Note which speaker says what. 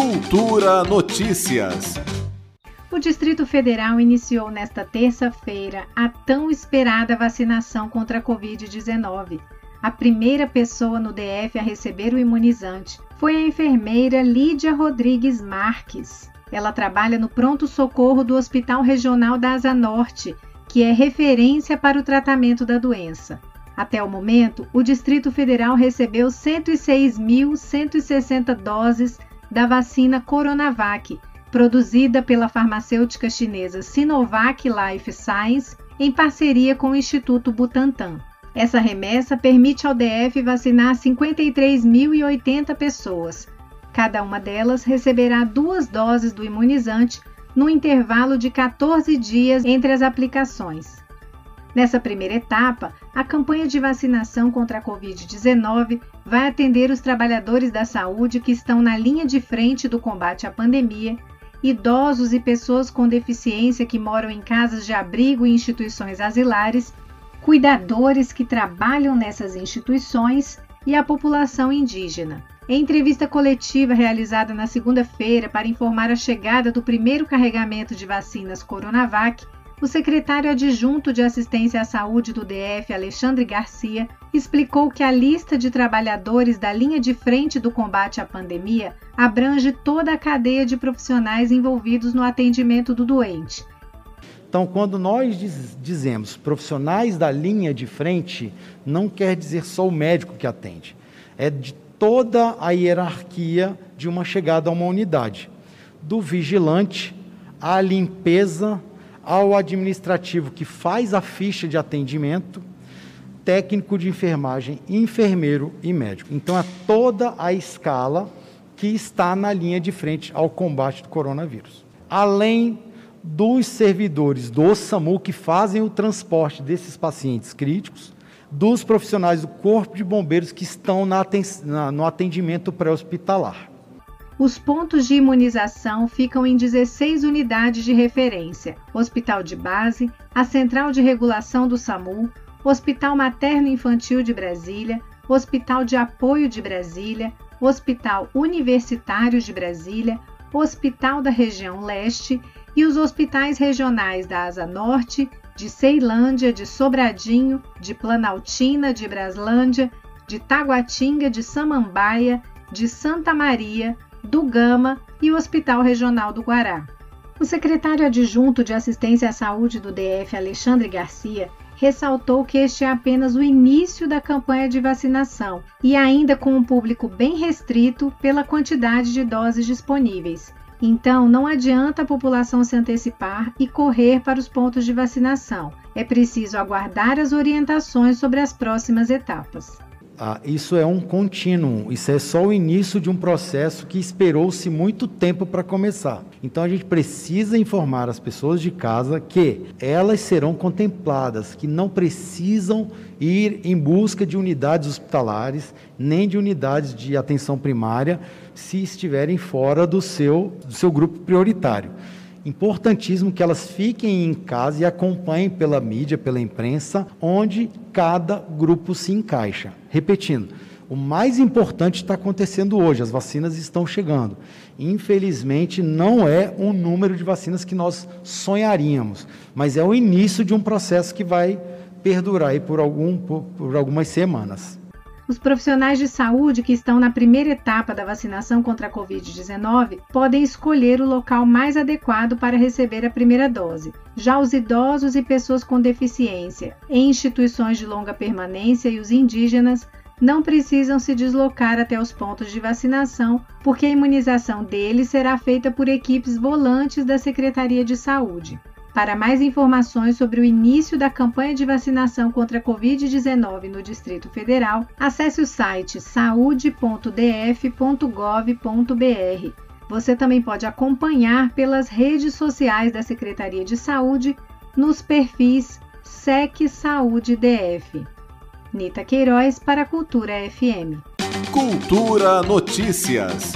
Speaker 1: Cultura Notícias.
Speaker 2: O Distrito Federal iniciou nesta terça-feira a tão esperada vacinação contra a Covid-19. A primeira pessoa no DF a receber o imunizante foi a enfermeira Lídia Rodrigues Marques. Ela trabalha no pronto-socorro do Hospital Regional da Asa Norte, que é referência para o tratamento da doença. Até o momento, o Distrito Federal recebeu 106.160 doses da vacina Coronavac, produzida pela farmacêutica chinesa Sinovac Life Science em parceria com o Instituto Butantan. Essa remessa permite ao DF vacinar 53.080 pessoas. Cada uma delas receberá duas doses do imunizante no intervalo de 14 dias entre as aplicações. Nessa primeira etapa, a campanha de vacinação contra a Covid-19 vai atender os trabalhadores da saúde que estão na linha de frente do combate à pandemia, idosos e pessoas com deficiência que moram em casas de abrigo e instituições asilares, cuidadores que trabalham nessas instituições e a população indígena. Em entrevista coletiva realizada na segunda-feira para informar a chegada do primeiro carregamento de vacinas Coronavac, o secretário adjunto de Assistência à Saúde do DF, Alexandre Garcia, explicou que a lista de trabalhadores da linha de frente do combate à pandemia abrange toda a cadeia de profissionais envolvidos no atendimento do doente.
Speaker 3: Então, quando nós diz, dizemos profissionais da linha de frente, não quer dizer só o médico que atende, é de toda a hierarquia de uma chegada a uma unidade, do vigilante à limpeza ao administrativo que faz a ficha de atendimento, técnico de enfermagem, enfermeiro e médico. Então é toda a escala que está na linha de frente ao combate do coronavírus. Além dos servidores do SAMU que fazem o transporte desses pacientes críticos, dos profissionais do Corpo de Bombeiros que estão na, no atendimento pré-hospitalar.
Speaker 2: Os pontos de imunização ficam em 16 unidades de referência: Hospital de Base, a Central de Regulação do SAMU, Hospital Materno Infantil de Brasília, Hospital de Apoio de Brasília, Hospital Universitário de Brasília, Hospital da Região Leste e os hospitais regionais da Asa Norte, de Ceilândia, de Sobradinho, de Planaltina, de Braslândia, de Taguatinga, de Samambaia, de Santa Maria, do Gama e o Hospital Regional do Guará. O secretário adjunto de Assistência à Saúde do DF, Alexandre Garcia, ressaltou que este é apenas o início da campanha de vacinação e ainda com um público bem restrito pela quantidade de doses disponíveis. Então, não adianta a população se antecipar e correr para os pontos de vacinação. É preciso aguardar as orientações sobre as próximas etapas.
Speaker 3: Ah, isso é um contínuo, isso é só o início de um processo que esperou-se muito tempo para começar. Então a gente precisa informar as pessoas de casa que elas serão contempladas, que não precisam ir em busca de unidades hospitalares, nem de unidades de atenção primária, se estiverem fora do seu, do seu grupo prioritário importantíssimo que elas fiquem em casa e acompanhem pela mídia, pela imprensa, onde cada grupo se encaixa. Repetindo, o mais importante está acontecendo hoje, as vacinas estão chegando. Infelizmente, não é um número de vacinas que nós sonharíamos, mas é o início de um processo que vai perdurar por, algum, por, por algumas semanas.
Speaker 2: Os profissionais de saúde que estão na primeira etapa da vacinação contra a Covid-19 podem escolher o local mais adequado para receber a primeira dose. Já os idosos e pessoas com deficiência, em instituições de longa permanência e os indígenas não precisam se deslocar até os pontos de vacinação, porque a imunização deles será feita por equipes volantes da Secretaria de Saúde. Para mais informações sobre o início da campanha de vacinação contra a Covid-19 no Distrito Federal, acesse o site saude.df.gov.br. Você também pode acompanhar pelas redes sociais da Secretaria de Saúde nos perfis SEC Saúde DF. Nita Queiroz para a Cultura FM.
Speaker 1: Cultura Notícias.